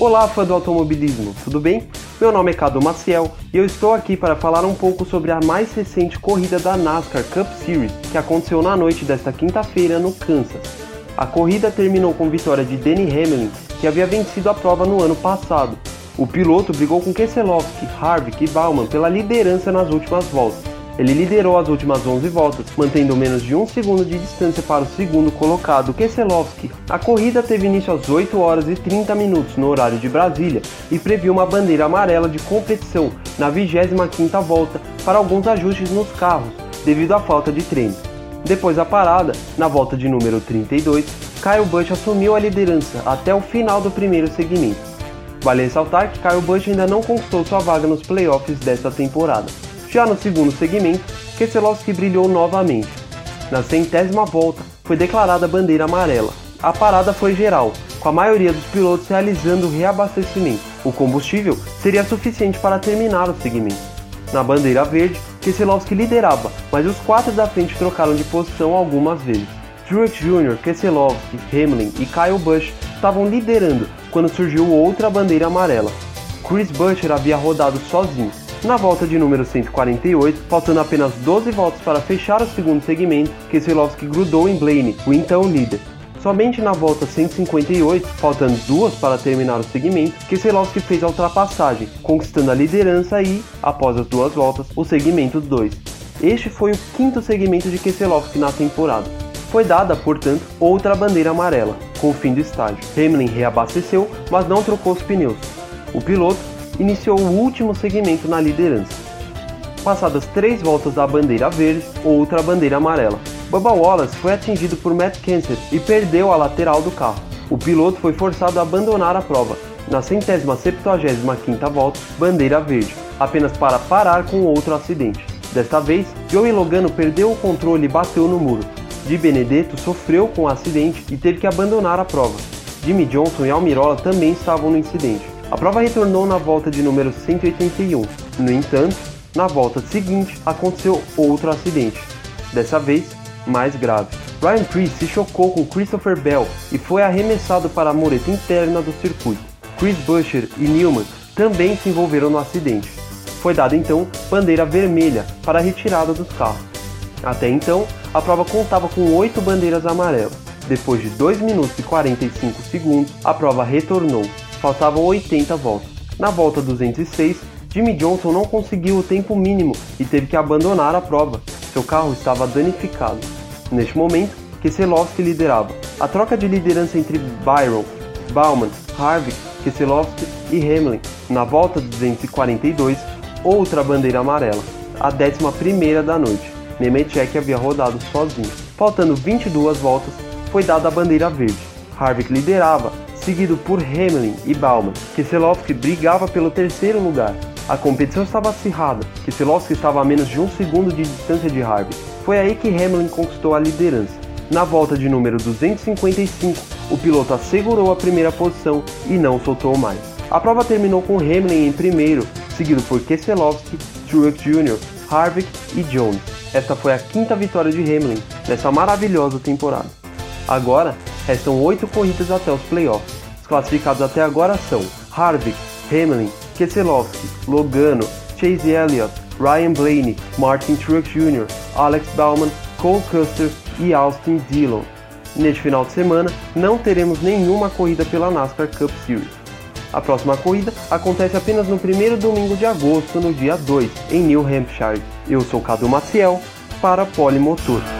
Olá, fã do automobilismo, tudo bem? Meu nome é Cadu Maciel e eu estou aqui para falar um pouco sobre a mais recente corrida da NASCAR Cup Series, que aconteceu na noite desta quinta-feira no Kansas. A corrida terminou com vitória de Denny Hamlin, que havia vencido a prova no ano passado. O piloto brigou com Keselowski, Harvick e Bauman pela liderança nas últimas voltas. Ele liderou as últimas 11 voltas, mantendo menos de um segundo de distância para o segundo colocado, Keselowski. A corrida teve início às 8 horas e 30 minutos no horário de Brasília e previu uma bandeira amarela de competição na 25ª volta para alguns ajustes nos carros, devido à falta de treino. Depois da parada, na volta de número 32, Kyle Busch assumiu a liderança até o final do primeiro segmento. Vale ressaltar que Kyle Busch ainda não conquistou sua vaga nos playoffs desta temporada. Já no segundo segmento, Keselowski brilhou novamente. Na centésima volta, foi declarada a bandeira amarela. A parada foi geral, com a maioria dos pilotos realizando o reabastecimento. O combustível seria suficiente para terminar o segmento. Na bandeira verde, Keselowski liderava, mas os quatro da frente trocaram de posição algumas vezes. Truex Jr., Keselowski, Hamlin e Kyle Busch estavam liderando quando surgiu outra bandeira amarela. Chris Buescher havia rodado sozinho, na volta de número 148, faltando apenas 12 voltas para fechar o segundo segmento, Keselowski grudou em Blaney, o então líder. Somente na volta 158, faltando duas para terminar o segmento, Keselowski fez a ultrapassagem, conquistando a liderança e, após as duas voltas, o segmento 2. Este foi o quinto segmento de Keselowski na temporada. Foi dada, portanto, outra bandeira amarela, com o fim do estágio. Hamlin reabasteceu, mas não trocou os pneus. O piloto iniciou o último segmento na liderança. Passadas três voltas da bandeira verde, outra bandeira amarela. Bubba Wallace foi atingido por Matt Kenseth e perdeu a lateral do carro. O piloto foi forçado a abandonar a prova. Na centésima septuagésima quinta volta, bandeira verde, apenas para parar com outro acidente. Desta vez, Joey Logano perdeu o controle e bateu no muro. Di Benedetto sofreu com o acidente e teve que abandonar a prova. Jimmy Johnson e Almirola também estavam no incidente. A prova retornou na volta de número 181. No entanto, na volta seguinte aconteceu outro acidente, dessa vez mais grave. Ryan Preece se chocou com Christopher Bell e foi arremessado para a mureta interna do circuito. Chris Buescher e Newman também se envolveram no acidente. Foi dada então bandeira vermelha para a retirada dos carros. Até então, a prova contava com oito bandeiras amarelas. Depois de 2 minutos e 45 segundos, a prova retornou faltavam 80 voltas. Na volta 206, Jimmy Johnson não conseguiu o tempo mínimo e teve que abandonar a prova. Seu carro estava danificado. Neste momento, Keselowski liderava. A troca de liderança entre Byron, Bauman, Harvick, Keselowski e Hamlin. Na volta 242, outra bandeira amarela, a 11 da noite. Nemechek havia rodado sozinho. Faltando 22 voltas, foi dada a bandeira verde. Harvick liderava, seguido por Hamlin e Bauman. Keselowski brigava pelo terceiro lugar. A competição estava acirrada, Keselowski estava a menos de um segundo de distância de Harvick. Foi aí que Hamlin conquistou a liderança. Na volta de número 255, o piloto assegurou a primeira posição e não soltou mais. A prova terminou com Hamlin em primeiro, seguido por Keselowski, Truex Jr., Harvick e Jones. Esta foi a quinta vitória de Hamlin nessa maravilhosa temporada. Agora, restam oito corridas até os playoffs. Os classificados até agora são Harvick, Hamlin, Keselowski, Logano, Chase Elliott, Ryan Blaney, Martin Truex Jr., Alex Bauman, Cole Custer e Austin Dillon. Neste final de semana, não teremos nenhuma corrida pela NASCAR Cup Series. A próxima corrida acontece apenas no primeiro domingo de agosto, no dia 2, em New Hampshire. Eu sou Cadu Maciel, para Polimotor.